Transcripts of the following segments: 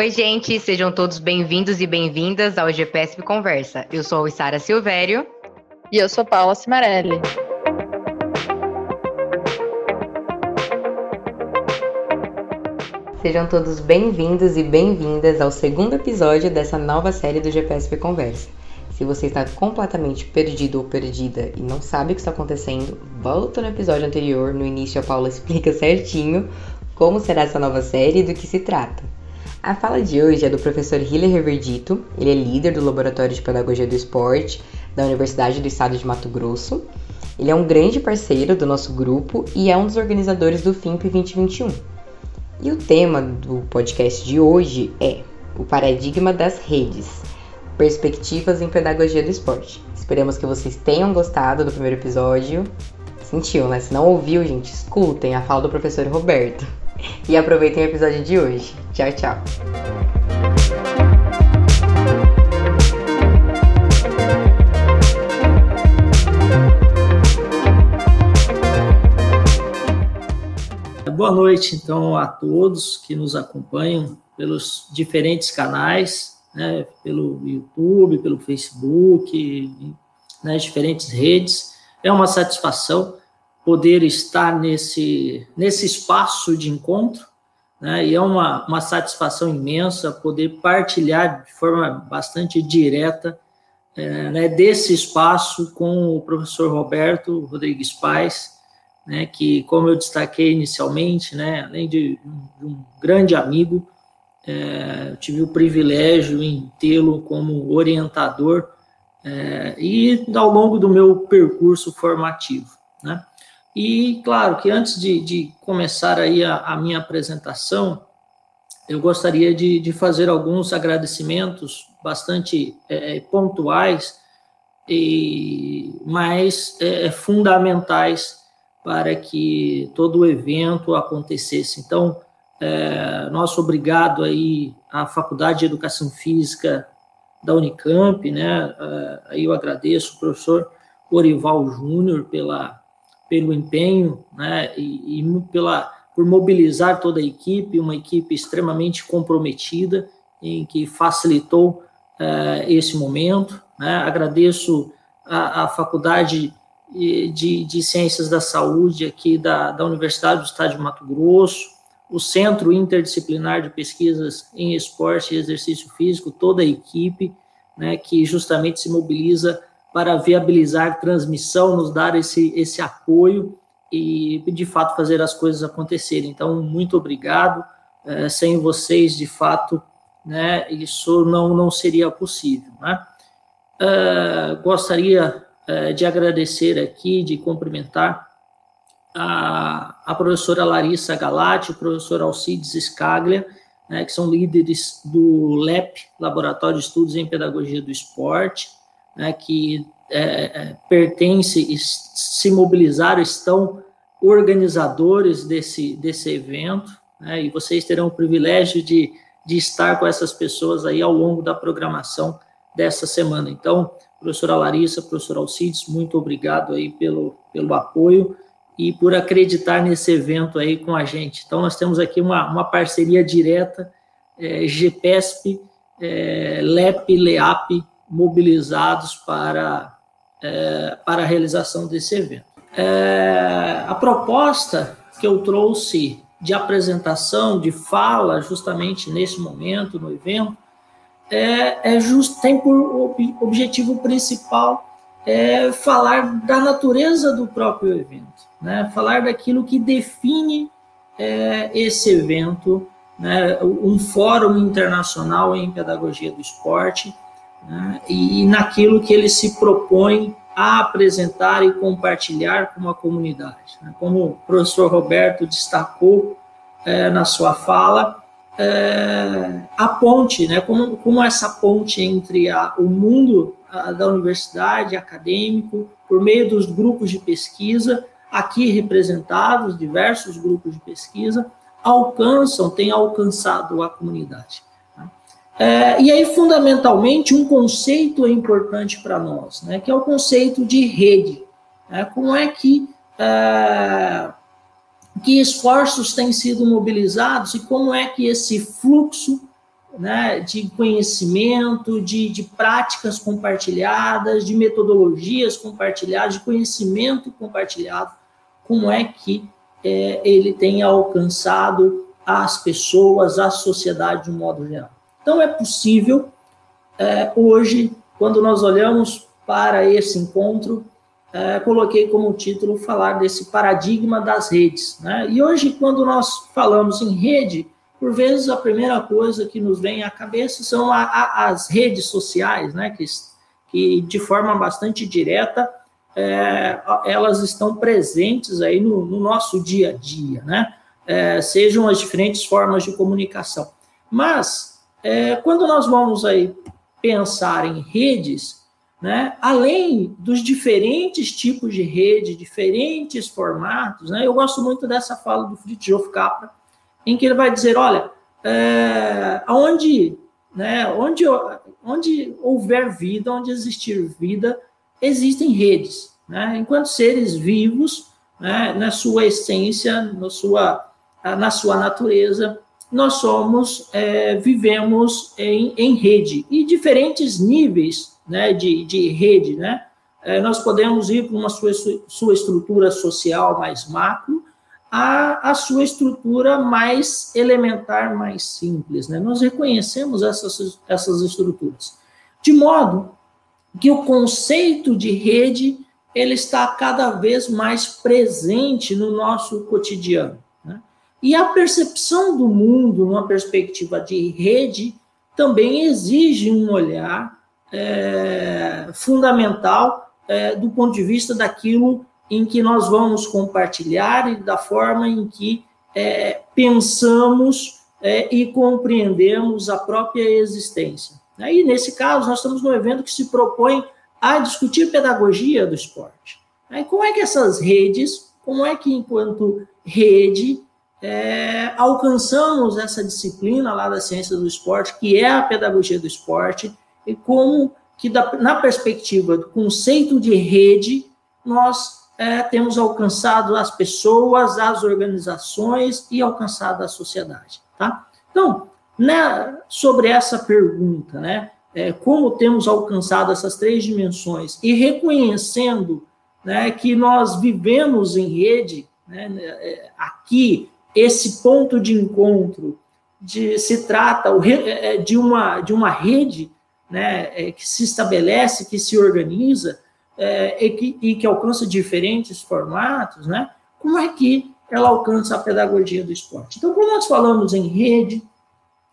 Oi, gente, sejam todos bem-vindos e bem-vindas ao GPSP Conversa. Eu sou a Isara Silvério. E eu sou Paula Cimarelli. Sejam todos bem-vindos e bem-vindas ao segundo episódio dessa nova série do GPSP Conversa. Se você está completamente perdido ou perdida e não sabe o que está acontecendo, volta no episódio anterior. No início, a Paula explica certinho como será essa nova série e do que se trata. A fala de hoje é do professor Hiller Reverdito, ele é líder do Laboratório de Pedagogia do Esporte da Universidade do Estado de Mato Grosso. Ele é um grande parceiro do nosso grupo e é um dos organizadores do FIMP 2021. E o tema do podcast de hoje é o paradigma das redes, perspectivas em pedagogia do esporte. Esperamos que vocês tenham gostado do primeiro episódio. Sentiu, né? Se não ouviu, gente, escutem a fala do professor Roberto. E aproveitem o episódio de hoje. Tchau, tchau. Boa noite, então, a todos que nos acompanham pelos diferentes canais, né, pelo YouTube, pelo Facebook, nas diferentes redes. É uma satisfação poder estar nesse, nesse espaço de encontro, né, e é uma, uma satisfação imensa poder partilhar de forma bastante direta é, né, desse espaço com o professor Roberto Rodrigues Paz, né, que, como eu destaquei inicialmente, né, além de, de um grande amigo, é, tive o privilégio em tê-lo como orientador é, e ao longo do meu percurso formativo, né? E, claro, que antes de, de começar aí a, a, minha apresentação, eu gostaria de, de fazer alguns agradecimentos bastante é, é pontuais, e, mas é, fundamentais para que todo o evento acontecesse. Então, é, nosso obrigado aí à Faculdade de Educação Física da Unicamp, né? É, aí eu agradeço o professor Orival Júnior pela pelo empenho, né, e, e, pela por mobilizar toda a equipe, uma equipe extremamente comprometida, em que facilitou uh, esse momento. Né? Agradeço a, a Faculdade de, de, Ciências da Saúde aqui da, da Universidade do Estado de Mato Grosso, o Centro Interdisciplinar de Pesquisas em Esporte e Exercício Físico, toda a equipe, né, que justamente se mobiliza para viabilizar transmissão, nos dar esse, esse apoio e, de fato, fazer as coisas acontecerem. Então, muito obrigado. É, sem vocês, de fato, né, isso não, não seria possível. Né? É, gostaria é, de agradecer aqui, de cumprimentar a, a professora Larissa Galati, o professor Alcides Scaglia, né, que são líderes do LEP, Laboratório de Estudos em Pedagogia do Esporte, né, que é, é, pertence se mobilizaram, estão organizadores desse, desse evento, né, e vocês terão o privilégio de, de estar com essas pessoas aí ao longo da programação dessa semana. Então, professora Larissa, professor Alcides, muito obrigado aí pelo, pelo apoio e por acreditar nesse evento aí com a gente. Então, nós temos aqui uma, uma parceria direta, é, GPESP, é, LEP, LEAP, mobilizados para, é, para a realização desse evento. É, a proposta que eu trouxe de apresentação, de fala, justamente nesse momento, no evento, é, é just, tem por objetivo principal é falar da natureza do próprio evento, né? falar daquilo que define é, esse evento, né? um fórum internacional em pedagogia do esporte, né, e naquilo que ele se propõe a apresentar e compartilhar com a comunidade. Né. Como o professor Roberto destacou é, na sua fala, é, a ponte, né, como, como essa ponte entre a, o mundo a, da universidade, acadêmico, por meio dos grupos de pesquisa, aqui representados, diversos grupos de pesquisa, alcançam, têm alcançado a comunidade. É, e aí, fundamentalmente, um conceito é importante para nós, né, que é o conceito de rede. Né, como é que, é, que esforços têm sido mobilizados e como é que esse fluxo né, de conhecimento, de, de práticas compartilhadas, de metodologias compartilhadas, de conhecimento compartilhado, como é que é, ele tem alcançado as pessoas, a sociedade de um modo geral. Então, é possível, é, hoje, quando nós olhamos para esse encontro, é, coloquei como título falar desse paradigma das redes. Né? E hoje, quando nós falamos em rede, por vezes a primeira coisa que nos vem à cabeça são a, a, as redes sociais, né, que, que de forma bastante direta é, elas estão presentes aí no, no, nosso dia a dia, né, é, sejam as diferentes formas de comunicação. Mas é, quando nós vamos aí pensar em redes, né, além dos diferentes tipos de rede, diferentes formatos, né, eu gosto muito dessa fala do Fritjof Capra, em que ele vai dizer, olha, é, onde, né, onde, onde houver vida, onde existir vida, existem redes. Né? Enquanto seres vivos, né, na sua essência, na sua, na sua natureza, nós somos, é, vivemos em, em rede, e diferentes níveis né, de, de rede. Né? É, nós podemos ir para uma sua, sua estrutura social mais macro, a, a sua estrutura mais elementar, mais simples. Né? Nós reconhecemos essas, essas estruturas. De modo que o conceito de rede ele está cada vez mais presente no nosso cotidiano. E a percepção do mundo, numa perspectiva de rede, também exige um olhar é, fundamental é, do ponto de vista daquilo em que nós vamos compartilhar e da forma em que é, pensamos é, e compreendemos a própria existência. Aí, nesse caso, nós estamos num evento que se propõe a discutir pedagogia do esporte. Como é que essas redes, como é que, enquanto rede, é, alcançamos essa disciplina lá da ciência do esporte, que é a pedagogia do esporte, e como que, da, na perspectiva do conceito de rede, nós é, temos alcançado as pessoas, as organizações e alcançado a sociedade, tá? Então, né, sobre essa pergunta, né, é, como temos alcançado essas três dimensões e reconhecendo né, que nós vivemos em rede, né, é, aqui, esse ponto de encontro de, se trata é, de uma, de uma rede né, é, que se estabelece, que se organiza, é, e, que, e que alcança diferentes formatos, né? Como é que ela alcança a pedagogia do esporte? Então, quando nós falamos em rede,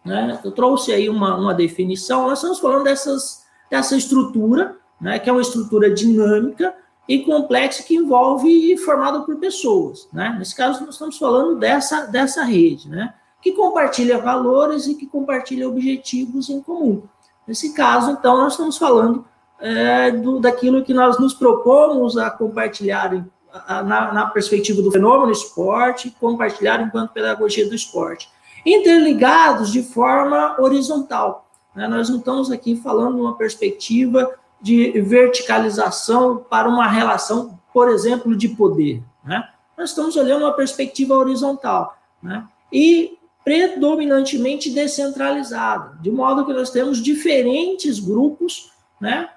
né, eu trouxe aí uma, uma definição, nós estamos falando dessas, dessa estrutura, né, que é uma estrutura dinâmica e complexa que envolve formada por pessoas. Né? Nesse caso, nós estamos falando dessa, dessa rede, né, que compartilha valores e que compartilha objetivos em comum. Nesse caso, então, nós estamos falando é, do, daquilo que nós nos propomos a compartilhar a, na, na, perspectiva do fenômeno esporte, compartilhar enquanto pedagogia do esporte, interligados de forma horizontal. Né? Nós não estamos aqui falando uma perspectiva de verticalização para uma relação, por exemplo, de poder. Né? Nós estamos olhando uma perspectiva horizontal. Né? E predominantemente descentralizada, de modo que nós temos diferentes grupos, né,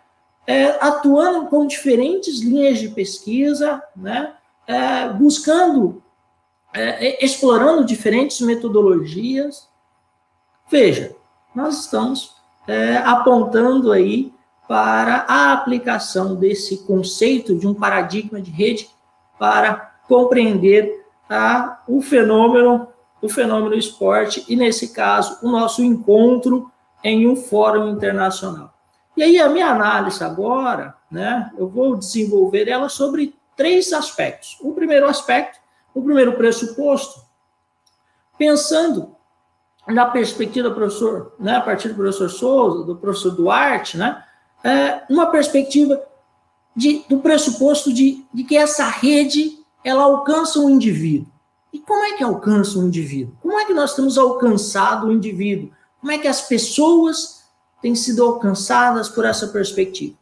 é, atuando com diferentes linhas de pesquisa, né, é, buscando, é, explorando diferentes metodologias. Veja, nós estamos é, apontando aí para a aplicação desse conceito de um paradigma de rede para compreender a, o fenômeno, o fenômeno esporte e nesse caso o nosso encontro em um fórum internacional. E aí a minha análise agora, né, eu vou desenvolver ela sobre três aspectos. O primeiro aspecto, o primeiro pressuposto, pensando na perspectiva do professor, né, a partir do professor Souza, do professor Duarte, né, é, uma perspectiva de, do pressuposto de, de que essa rede ela alcança um indivíduo. E como é que alcança um indivíduo? Como é que nós temos alcançado o indivíduo? Como é que as pessoas têm sido alcançadas por essa perspectiva.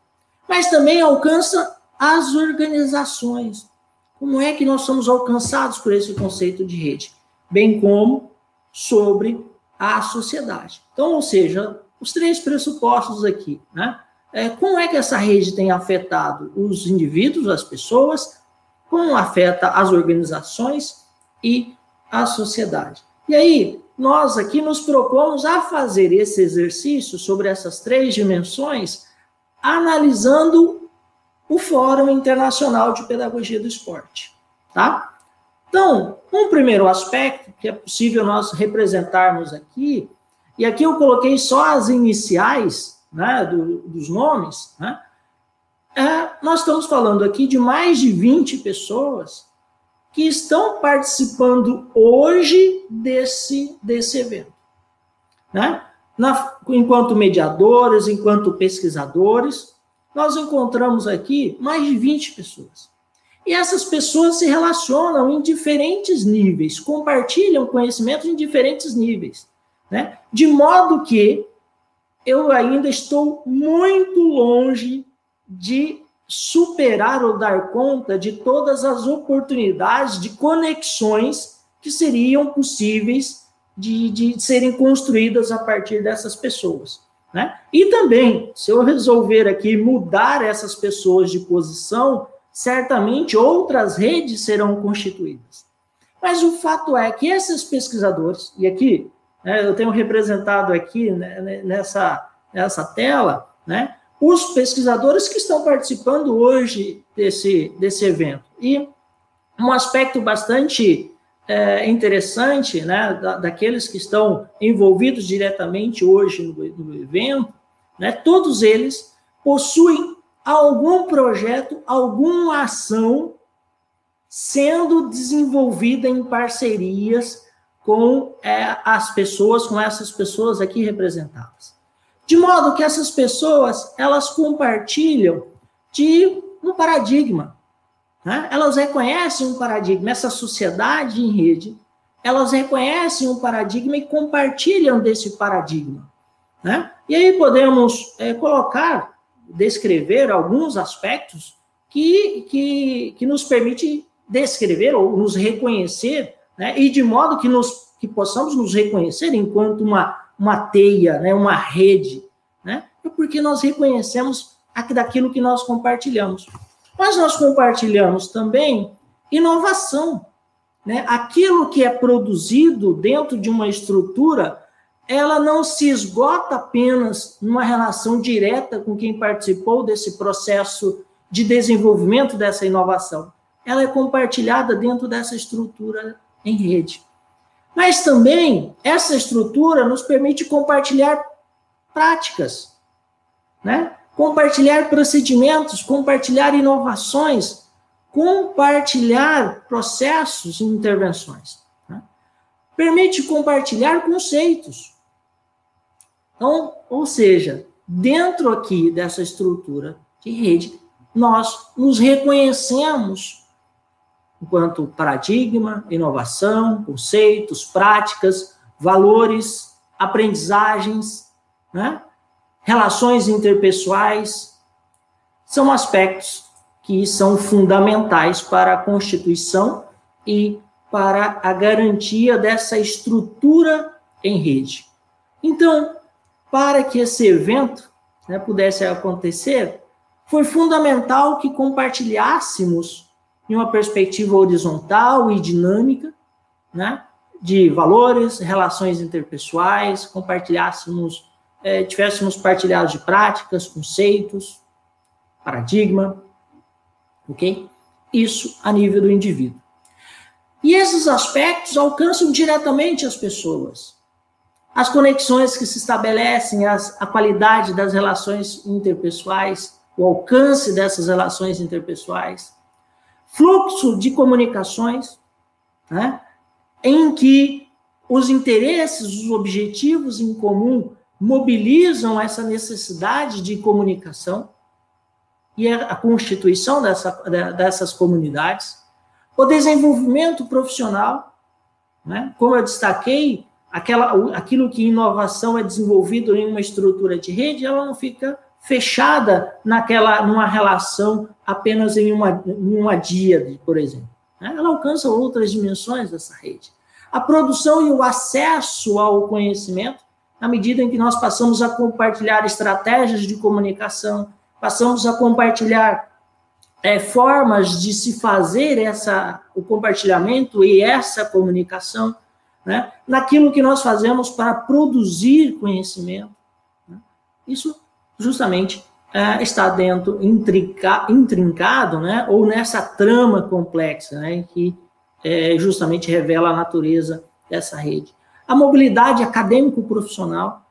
Mas também alcança as organizações. Como é que nós somos alcançados por esse conceito de rede? Bem como sobre à sociedade. Então, ou seja, os três pressupostos aqui, né? É, como é que essa rede tem afetado os indivíduos, as pessoas, como afeta as organizações e a sociedade. E aí, nós aqui nos propomos a fazer esse exercício sobre essas três dimensões, analisando o Fórum Internacional de Pedagogia do Esporte, tá? Então, um primeiro aspecto que é possível nós representarmos aqui, e aqui eu coloquei só as iniciais né, do, dos nomes, né, é, nós estamos falando aqui de mais de 20 pessoas que estão participando hoje desse, desse evento. Né? Na, enquanto mediadores, enquanto pesquisadores, nós encontramos aqui mais de 20 pessoas. E essas pessoas se relacionam em diferentes níveis, compartilham conhecimentos em diferentes níveis. Né? De modo que eu ainda estou muito longe de superar ou dar conta de todas as oportunidades de conexões que seriam possíveis de, de serem construídas a partir dessas pessoas. Né? E também, se eu resolver aqui mudar essas pessoas de posição, certamente outras redes serão constituídas. Mas o fato é que esses pesquisadores, e aqui eu tenho representado aqui né, né, nessa, nessa tela, né, os pesquisadores que estão participando hoje desse, desse evento. E um aspecto bastante é, interessante, né, da, daqueles que estão envolvidos diretamente hoje no, no evento, né, todos eles possuem algum projeto, alguma ação sendo desenvolvida em parcerias com é, as pessoas, com essas pessoas aqui representadas. De modo que essas pessoas, elas compartilham de um paradigma. Né? Elas reconhecem um paradigma, essa sociedade em rede, elas reconhecem um paradigma e compartilham desse paradigma. Né? E aí podemos é, colocar, descrever alguns aspectos que, que, que nos permite descrever ou nos reconhecer, né? e de modo que, nos, que possamos nos reconhecer enquanto uma uma teia, né, uma rede, né? É porque nós reconhecemos daquilo que nós compartilhamos. Mas nós compartilhamos também inovação, né? Aquilo que é produzido dentro de uma estrutura, ela não se esgota apenas numa relação direta com quem participou desse processo de desenvolvimento dessa inovação. Ela é compartilhada dentro dessa estrutura em rede. Mas também essa estrutura nos permite compartilhar práticas, né? compartilhar procedimentos, compartilhar inovações, compartilhar processos e intervenções. Né? Permite compartilhar conceitos. Então, ou seja, dentro aqui dessa estrutura de rede, nós nos reconhecemos enquanto paradigma, inovação, conceitos, práticas, valores, aprendizagens, né? relações interpessoais, são aspectos que são fundamentais para a constituição e para a garantia dessa estrutura em rede. Então, para que esse evento né, pudesse acontecer, foi fundamental que compartilhássemos em uma perspectiva horizontal e dinâmica, né? de valores, relações interpessoais, compartilhássemos, é, tivéssemos partilhado de práticas, conceitos, paradigma, ok? Isso a nível do indivíduo. E esses aspectos alcançam diretamente as pessoas. As conexões que se estabelecem, as, a qualidade das relações interpessoais, o alcance dessas relações interpessoais, fluxo de comunicações, né, em que os interesses, os objetivos em comum mobilizam essa necessidade de comunicação e a constituição dessa, dessas comunidades, o desenvolvimento profissional, né, como eu destaquei, aquela, aquilo que inovação é desenvolvido em uma estrutura de rede, ela não fica fechada naquela numa relação apenas em uma, em uma díade, por exemplo. Né? Ela alcança outras dimensões dessa rede. A produção e o acesso ao conhecimento, na medida em que nós passamos a compartilhar estratégias de comunicação, passamos a compartilhar é, formas de se fazer essa, o compartilhamento e essa comunicação, né, naquilo que nós fazemos para produzir conhecimento. Né? Isso justamente é, está dentro, intrinca, intrincado, né, ou nessa trama complexa, né, que é, justamente revela a natureza dessa rede. A mobilidade acadêmico-profissional.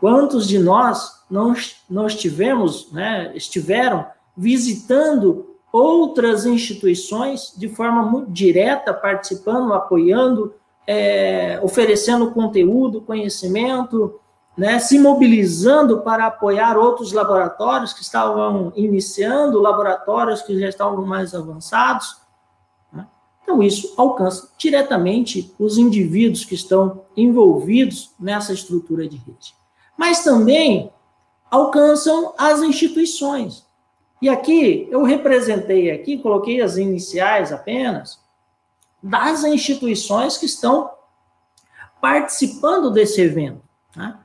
Quantos de nós não, não estivemos, né, estiveram visitando outras instituições de forma muito direta, participando, apoiando, é, oferecendo conteúdo, conhecimento, né, se mobilizando para apoiar outros laboratórios que estavam iniciando, laboratórios que já estavam mais avançados. Né? Então, isso alcança diretamente os indivíduos que estão envolvidos nessa estrutura de rede. Mas também alcançam as instituições. E aqui, eu representei aqui, coloquei as iniciais apenas, das instituições que estão participando desse evento. Né?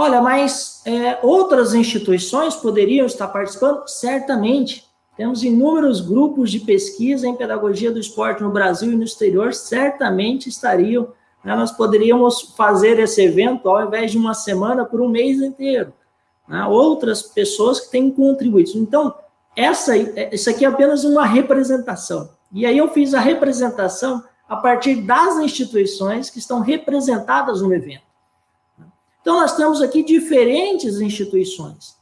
Olha, mas é, outras instituições poderiam estar participando? Certamente. Temos inúmeros grupos de pesquisa em pedagogia do esporte no Brasil e no exterior, certamente estariam. Né? Nós poderíamos fazer esse evento, ao invés de uma semana, por um mês inteiro. Né? Outras pessoas que têm contribuído. Então, essa, isso aqui é apenas uma representação. E aí eu fiz a representação a partir das instituições que estão representadas no evento. Então, nós temos aqui diferentes instituições.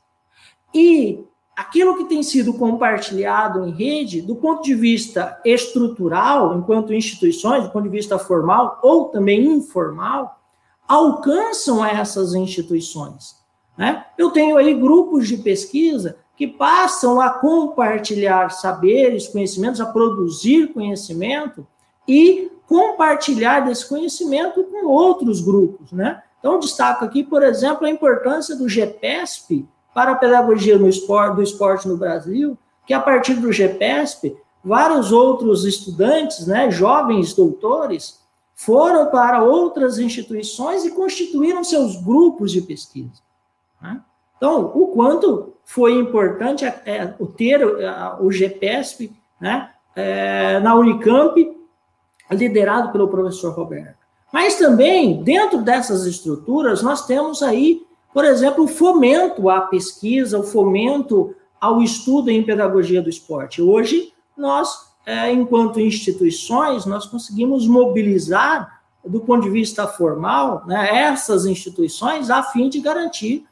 E aquilo que tem sido compartilhado em rede, do ponto de vista estrutural, enquanto instituições, do ponto de vista formal ou também informal, alcançam essas instituições. Né? Eu tenho aí grupos de pesquisa que passam a compartilhar saberes, conhecimentos, a produzir conhecimento e compartilhar desse conhecimento com outros grupos, né? Então, destaco aqui, por exemplo, a importância do GPESP para a pedagogia no esporte, do esporte no Brasil, que a partir do GPESP, vários outros estudantes, né, jovens doutores, foram para outras instituições e constituíram seus grupos de pesquisa. Né? Então, o quanto foi importante é, é, o ter o GPESP né, é, na Unicamp, liderado pelo professor Roberto. Mas também, dentro dessas estruturas, nós temos aí, por exemplo, o fomento à pesquisa, o fomento ao estudo em pedagogia do esporte. Hoje, nós, é, enquanto instituições, nós conseguimos mobilizar, do ponto de vista formal, né, essas instituições a fim de garantir,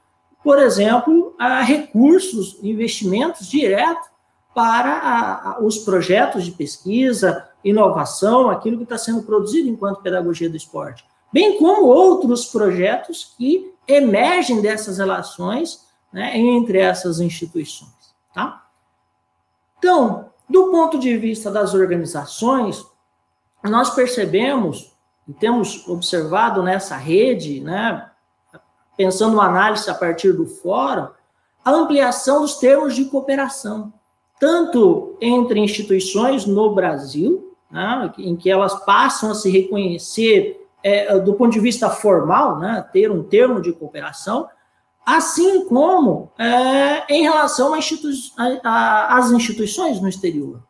por exemplo, recursos, investimentos diretos para os projetos de pesquisa, inovação, aquilo que está sendo produzido enquanto pedagogia do esporte, bem como outros projetos que emergem dessas relações né, entre essas instituições. Tá? Então, do ponto de vista das organizações, nós percebemos e temos observado nessa rede, né, pensando uma análise a partir do fórum, a ampliação dos termos de cooperação, tanto entre instituições no Brasil, né, em que elas passam a se reconhecer é, do ponto de vista formal, né, ter um termo de cooperação, assim como é, em relação às instituições no exterior.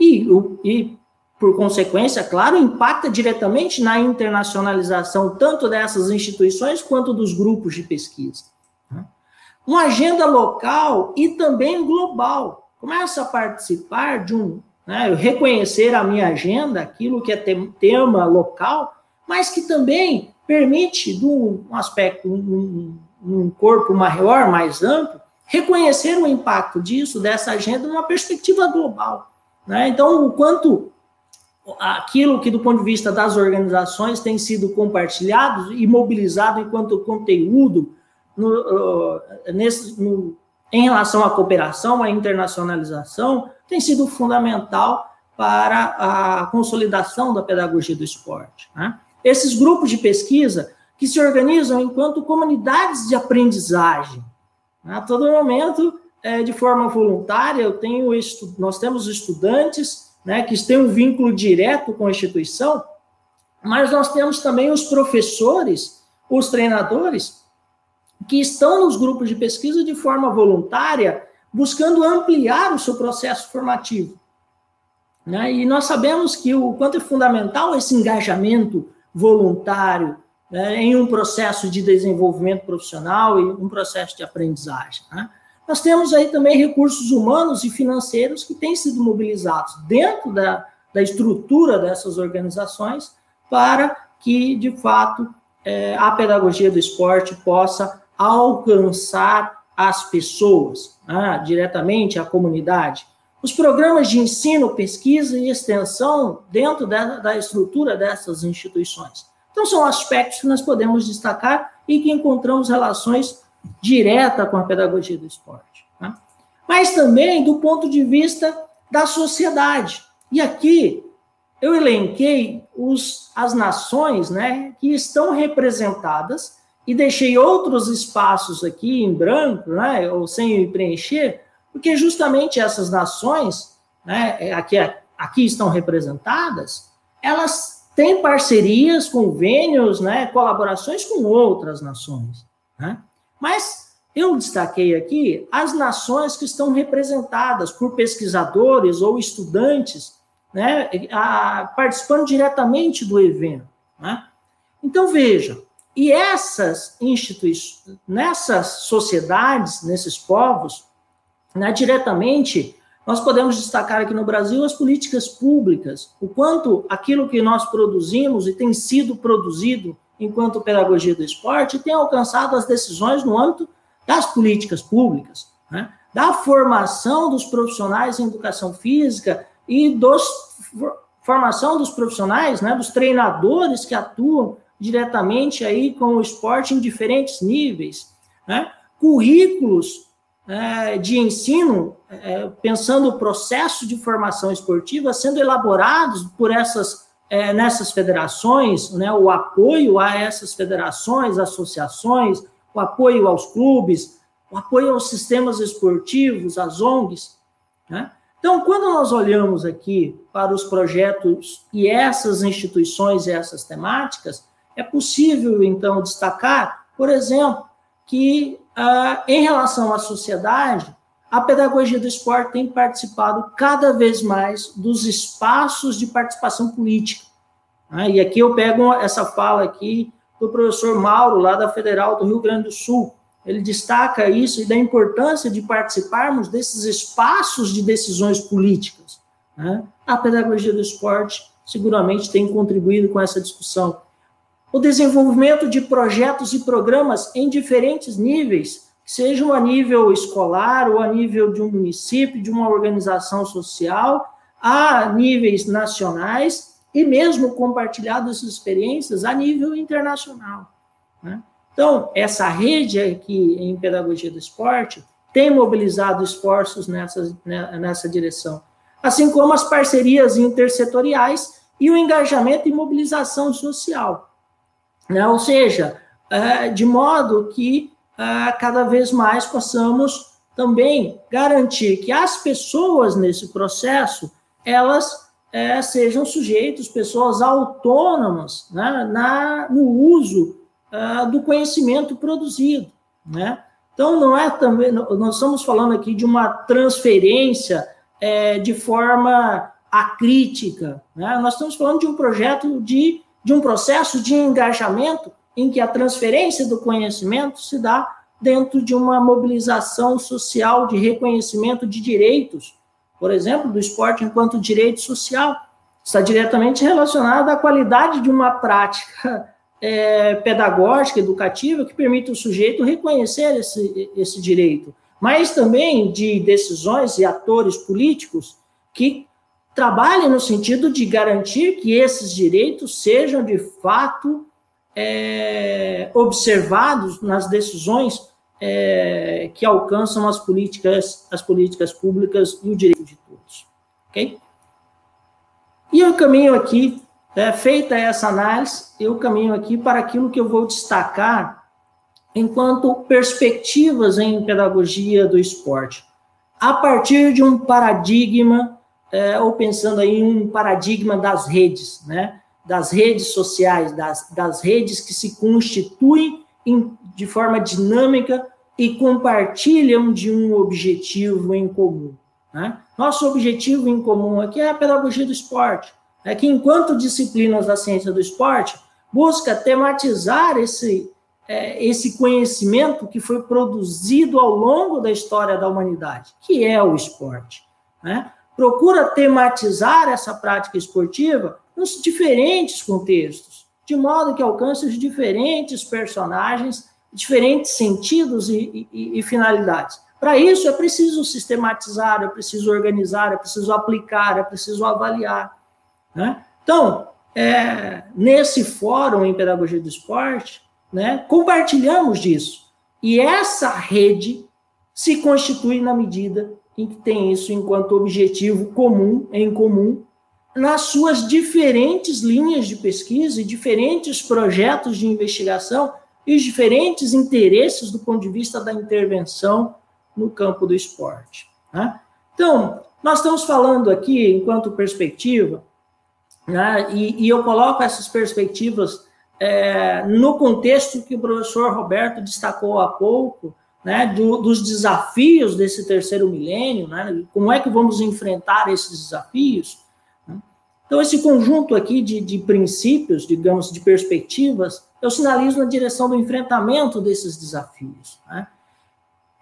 E, e, por consequência, claro, impacta diretamente na internacionalização tanto dessas instituições quanto dos grupos de pesquisa. Uma agenda local e também global. Começa a participar de um né? reconhecer a minha agenda, aquilo que é tema local, mas que também permite, de um aspecto, um, um corpo maior, mais amplo, reconhecer o impacto disso, dessa agenda, numa perspectiva global. Né? Então, o quanto aquilo que, do ponto de vista das organizações, tem sido compartilhado e mobilizado enquanto conteúdo no, nesse, no, em relação à cooperação, à internacionalização, tem sido fundamental para a consolidação da pedagogia do esporte. Né? Esses grupos de pesquisa que se organizam enquanto comunidades de aprendizagem. Né? A todo momento, é, de forma voluntária, eu tenho nós temos estudantes né, que têm um vínculo direto com a instituição, mas nós temos também os professores, os treinadores, que estão nos grupos de pesquisa de forma voluntária, buscando ampliar o seu processo formativo. Né? E nós sabemos que o quanto é fundamental esse engajamento voluntário né, em um processo de desenvolvimento profissional e um processo de aprendizagem. Né? Nós temos aí também recursos humanos e financeiros que têm sido mobilizados dentro da, da estrutura dessas organizações para que, de fato, é, a pedagogia do esporte possa alcançar as pessoas, né, diretamente a comunidade. Os programas de ensino, pesquisa e extensão dentro da, da estrutura dessas instituições. Então, são aspectos que nós podemos destacar e que encontramos relações diretas com a pedagogia do esporte. Né? Mas também do ponto de vista da sociedade. E aqui eu elenquei os, as nações né, que estão representadas e deixei outros espaços aqui em branco, né, ou sem preencher, porque justamente essas nações, né, é, aqui, aqui estão representadas, elas têm parcerias, convênios, né, colaborações com outras nações. Né? Mas eu destaquei aqui as nações que estão representadas por pesquisadores ou estudantes né, a, participando diretamente do evento. Né? Então, veja, e essas instituições, nessas sociedades, nesses povos, né, diretamente, nós podemos destacar aqui no Brasil as políticas públicas, o quanto aquilo que nós produzimos e tem sido produzido enquanto pedagogia do esporte tem alcançado as decisões no âmbito das políticas públicas, né? da formação dos profissionais em educação física e dos formação dos profissionais, né, dos treinadores que atuam diretamente aí com o esporte em diferentes níveis, né? currículos é, de ensino, é, pensando o processo de formação esportiva sendo elaborados por essas é, nessas federações, né, o apoio a essas federações, associações, o apoio aos clubes, o apoio aos sistemas esportivos, às ONGs, né? Então, quando nós olhamos aqui para os projetos e essas instituições e essas temáticas, é possível, então, destacar, por exemplo, que ah, em relação à sociedade, a pedagogia do esporte tem participado cada vez mais dos espaços de participação política. Né? E aqui eu pego essa fala aqui do professor Mauro, lá da Federal do Rio Grande do Sul, ele destaca isso e da importância de participarmos desses espaços de decisões políticas. Né? A pedagogia do esporte seguramente tem contribuído com essa discussão. O desenvolvimento de projetos e programas em diferentes níveis, sejam a nível escolar ou a nível de um município, de uma organização social, a níveis nacionais e mesmo compartilhado essas experiências a nível internacional. Né? Então, essa rede aqui em pedagogia do esporte tem mobilizado esforços nessa, né, nessa direção, assim como as parcerias intersetoriais e o engajamento e mobilização social. Né? Ou seja, é, de modo que é, cada vez mais possamos também garantir que as pessoas nesse processo elas é, sejam sujeitos, pessoas autônomas né, na, no uso do conhecimento produzido, né? Então, não é também, nós estamos falando aqui de uma transferência é, de forma acrítica, né? Nós estamos falando de um projeto de, de um processo de engajamento em que a transferência do conhecimento se dá dentro de uma mobilização social de reconhecimento de direitos, por exemplo, do esporte enquanto direito social, está diretamente relacionado à qualidade de uma prática é, pedagógica, educativa, que permite o sujeito reconhecer esse, esse direito, mas também de decisões e atores políticos que trabalhem no sentido de garantir que esses direitos sejam de fato é, observados nas decisões é, que alcançam as políticas, as políticas públicas e o direito de todos. Ok? E eu caminho aqui é, feita essa análise, eu caminho aqui para aquilo que eu vou destacar enquanto perspectivas em pedagogia do esporte, a partir de um paradigma é, ou pensando aí em um paradigma das redes, né? das redes sociais, das, das redes que se constituem em, de forma dinâmica e compartilham de um objetivo em comum. Né? Nosso objetivo em comum aqui é a pedagogia do esporte, é que enquanto disciplinas da ciência do esporte, busca tematizar esse, é, esse conhecimento que foi produzido ao longo da história da humanidade, que é o esporte. Né? Procura tematizar essa prática esportiva nos diferentes contextos, de modo que alcance os diferentes personagens, diferentes sentidos e, e, e finalidades. Para isso é preciso sistematizar, é preciso organizar, é preciso aplicar, é preciso avaliar. Né? Então, é, nesse fórum em pedagogia do esporte, né, compartilhamos disso. E essa rede se constitui na medida em que tem isso enquanto objetivo comum, em comum, nas suas diferentes linhas de pesquisa e diferentes projetos de investigação e os diferentes interesses do ponto de vista da intervenção no campo do esporte. Né? Então, nós estamos falando aqui, enquanto perspectiva, né, e, e eu coloco essas perspectivas é, no contexto que o professor Roberto destacou há pouco, né, do, dos desafios desse terceiro milênio, né, como é que vamos enfrentar esses desafios. Né? Então, esse conjunto aqui de, de princípios, digamos, de perspectivas, eu sinalizo na direção do enfrentamento desses desafios. Né?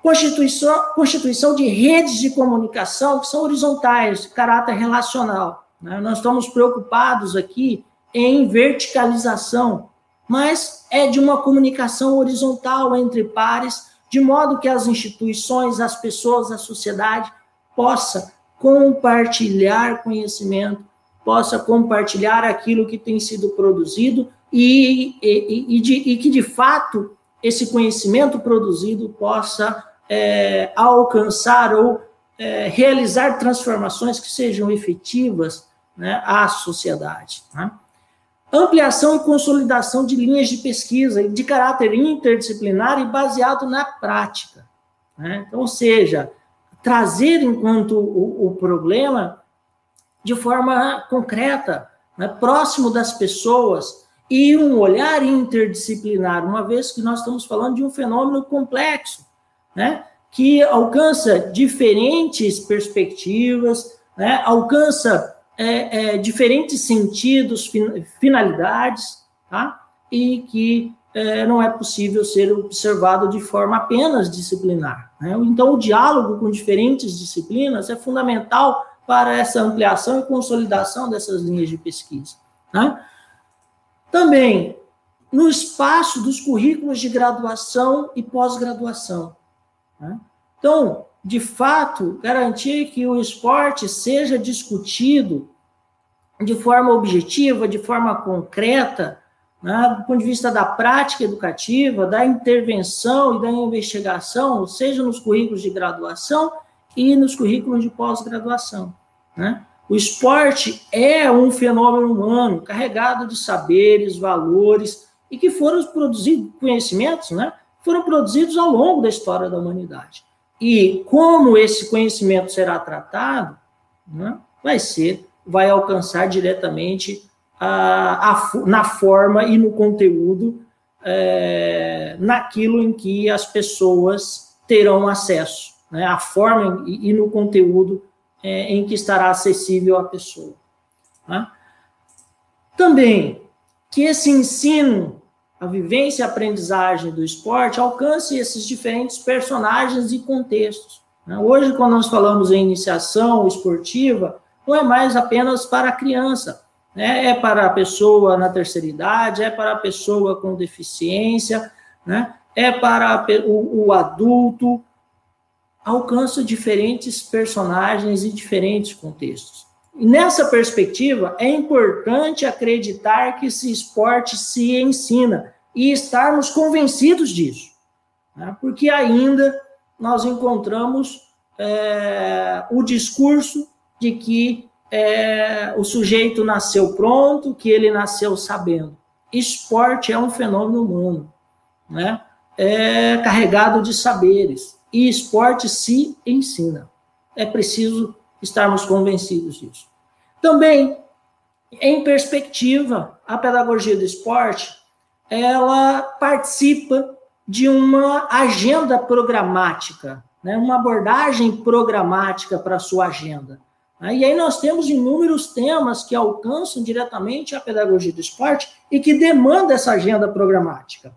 Constituição, constituição de redes de comunicação que são horizontais, de caráter relacional. Né? Nós estamos preocupados aqui em verticalização, mas é de uma comunicação horizontal entre pares, de modo que as instituições, as pessoas, a sociedade possa compartilhar conhecimento, possa compartilhar aquilo que tem sido produzido e, e, e, de, e que, de fato, esse conhecimento produzido possa é, alcançar ou é, realizar transformações que sejam efetivas né, à sociedade. Né? Ampliação e consolidação de linhas de pesquisa de caráter interdisciplinar e baseado na prática. Né? Então, ou seja, trazer enquanto o, o problema de forma concreta, né, próximo das pessoas, e um olhar interdisciplinar, uma vez que nós estamos falando de um fenômeno complexo, né? que alcança diferentes perspectivas, né? alcança é, é, diferentes sentidos, finalidades, tá? e que é, não é possível ser observado de forma apenas disciplinar. Né? Então, o diálogo com diferentes disciplinas é fundamental para essa ampliação e consolidação dessas linhas de pesquisa. Né? Também, no espaço dos currículos de graduação e pós-graduação. Né? Então, de fato, garantir que o esporte seja discutido de forma objetiva, de forma concreta, né, do ponto de vista da prática educativa, da intervenção e da investigação, seja nos currículos de graduação e nos currículos de pós-graduação. Né? O esporte é um fenômeno humano carregado de saberes, valores e que foram produzidos, conhecimentos, né? foram produzidos ao longo da história da humanidade. E como esse conhecimento será tratado, né, vai ser, vai alcançar diretamente a, a, na forma e no conteúdo, é, naquilo em que as pessoas terão acesso, né, a forma e, e no conteúdo é, em que estará acessível à pessoa. Né? Também que esse ensino a vivência e a aprendizagem do esporte alcance esses diferentes personagens e contextos. Né? Hoje, quando nós falamos em iniciação esportiva, não é mais apenas para a criança, né? é para a pessoa na terceira idade, é para a pessoa com deficiência, né? é para o, o adulto, alcança diferentes personagens e diferentes contextos. Nessa perspectiva, é importante acreditar que esse esporte se ensina e estarmos convencidos disso, né? porque ainda nós encontramos é, o discurso de que é, o sujeito nasceu pronto, que ele nasceu sabendo. Esporte é um fenômeno humano, né? é carregado de saberes, e esporte se ensina. É preciso estarmos convencidos disso. Também, em perspectiva, a pedagogia do esporte, ela participa de uma agenda programática, né, uma abordagem programática para a sua agenda. E aí nós temos inúmeros temas que alcançam diretamente a pedagogia do esporte e que demandam essa agenda programática.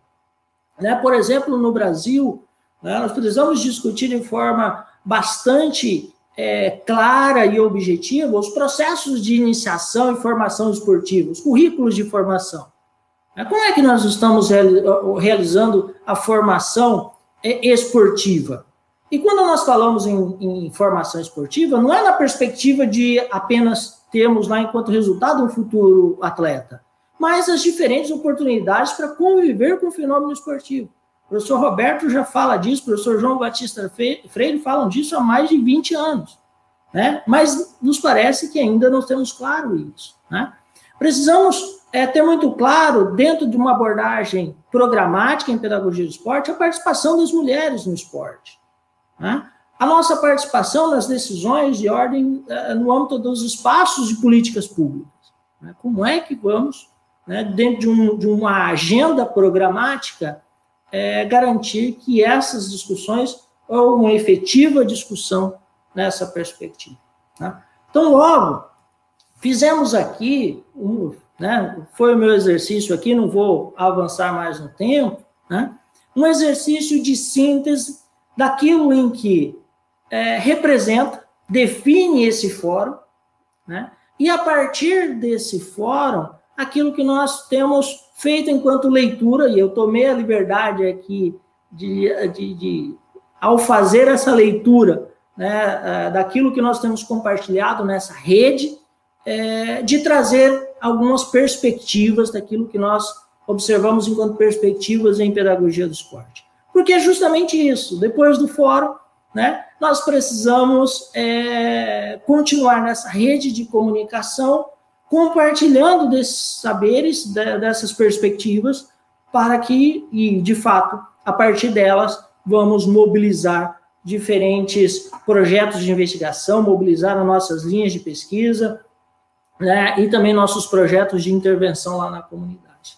Né? Por exemplo, no Brasil, né, nós precisamos discutir de forma bastante é, clara e objetiva os processos de iniciação e formação esportiva, os currículos de formação. Como é que nós estamos realizando a formação é, esportiva? E quando nós falamos em, em, formação esportiva, não é na perspectiva de apenas termos lá enquanto resultado um futuro atleta, mas as diferentes oportunidades para conviver com o fenômeno esportivo. O professor Roberto já fala disso, o professor João Batista Freire falam disso há mais de 20 anos. Né? Mas nos parece que ainda não temos claro isso. Né? Precisamos é, ter muito claro, dentro de uma abordagem programática em pedagogia do esporte, a participação das mulheres no esporte. Né? A nossa participação nas decisões de ordem uh, no âmbito dos espaços de políticas públicas. Né? Como é que vamos, né, dentro de, um, de, uma agenda programática, é, garantir que essas discussões, ou uma efetiva discussão nessa perspectiva. Né? Então, logo, fizemos aqui, um, né, foi o meu exercício aqui, não vou avançar mais no tempo, né, um exercício de síntese daquilo em que é, representa, define esse fórum, né? e a partir desse fórum, aquilo que nós temos feito enquanto leitura, e eu tomei a liberdade aqui de, de, de ao fazer essa leitura né, é, daquilo que nós temos compartilhado nessa rede, é, de trazer algumas perspectivas daquilo que nós observamos enquanto perspectivas em pedagogia do esporte. Porque é justamente isso. Depois do fórum, né, nós precisamos é, continuar nessa rede de comunicação, compartilhando desses saberes, dessas perspectivas, para que, e de fato, a partir delas, vamos mobilizar diferentes projetos de investigação, mobilizar as nossas linhas de pesquisa, né, e também nossos projetos de intervenção lá na comunidade.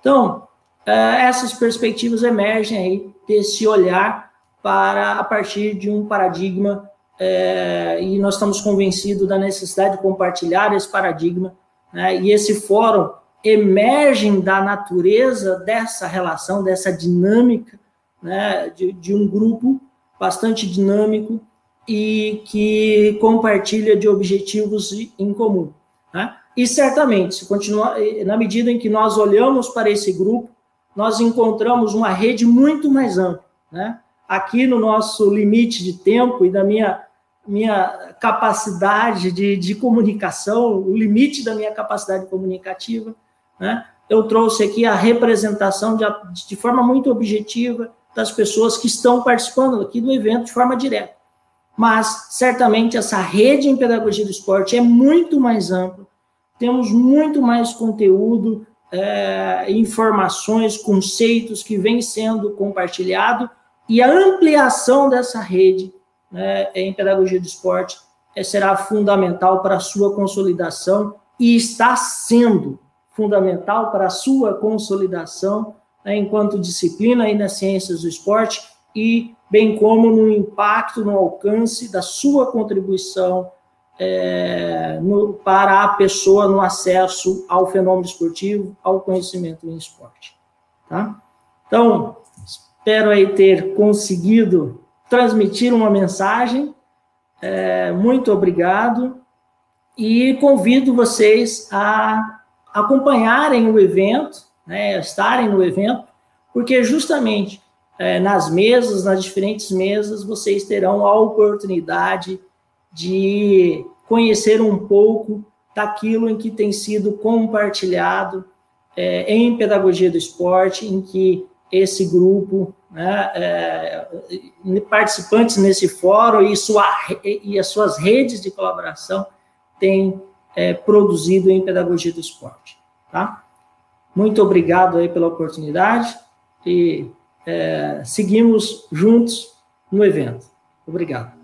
Então, é, essas perspectivas emergem aí desse olhar para a partir de um paradigma é, e nós estamos convencidos da necessidade de compartilhar esse paradigma né, e esse fórum emergem da natureza dessa relação, dessa dinâmica né, de, de um grupo bastante dinâmico e que compartilha de objetivos em comum. Né? E certamente, se na medida em que nós olhamos para esse grupo, nós encontramos uma rede muito mais ampla. Né? Aqui no nosso limite de tempo e da minha, minha capacidade de, de comunicação, o limite da minha capacidade comunicativa, né? eu trouxe aqui a representação de, de forma muito objetiva das pessoas que estão participando aqui do evento de forma direta. Mas, certamente, essa rede em pedagogia do esporte é muito mais ampla, temos muito mais conteúdo, é, informações, conceitos que vêm sendo compartilhado e a ampliação dessa rede né, em pedagogia do esporte é, será fundamental para a sua consolidação e está sendo fundamental para a sua consolidação né, enquanto disciplina aí nas ciências do esporte e bem como no impacto, no alcance da sua contribuição é, no, para a pessoa no acesso ao fenômeno esportivo, ao conhecimento em esporte. Tá? Então, espero aí ter conseguido transmitir uma mensagem. É, muito obrigado e convido vocês a acompanharem o evento, né, estarem no evento, porque justamente é, nas mesas, nas diferentes mesas, vocês terão a oportunidade de conhecer um pouco daquilo em que tem sido compartilhado é, em pedagogia do esporte, em que esse grupo, né, é, participantes nesse fórum e, sua, e as suas redes de colaboração têm é, produzido em pedagogia do esporte. Tá? Muito obrigado aí pela oportunidade e é, seguimos juntos no evento. Obrigado.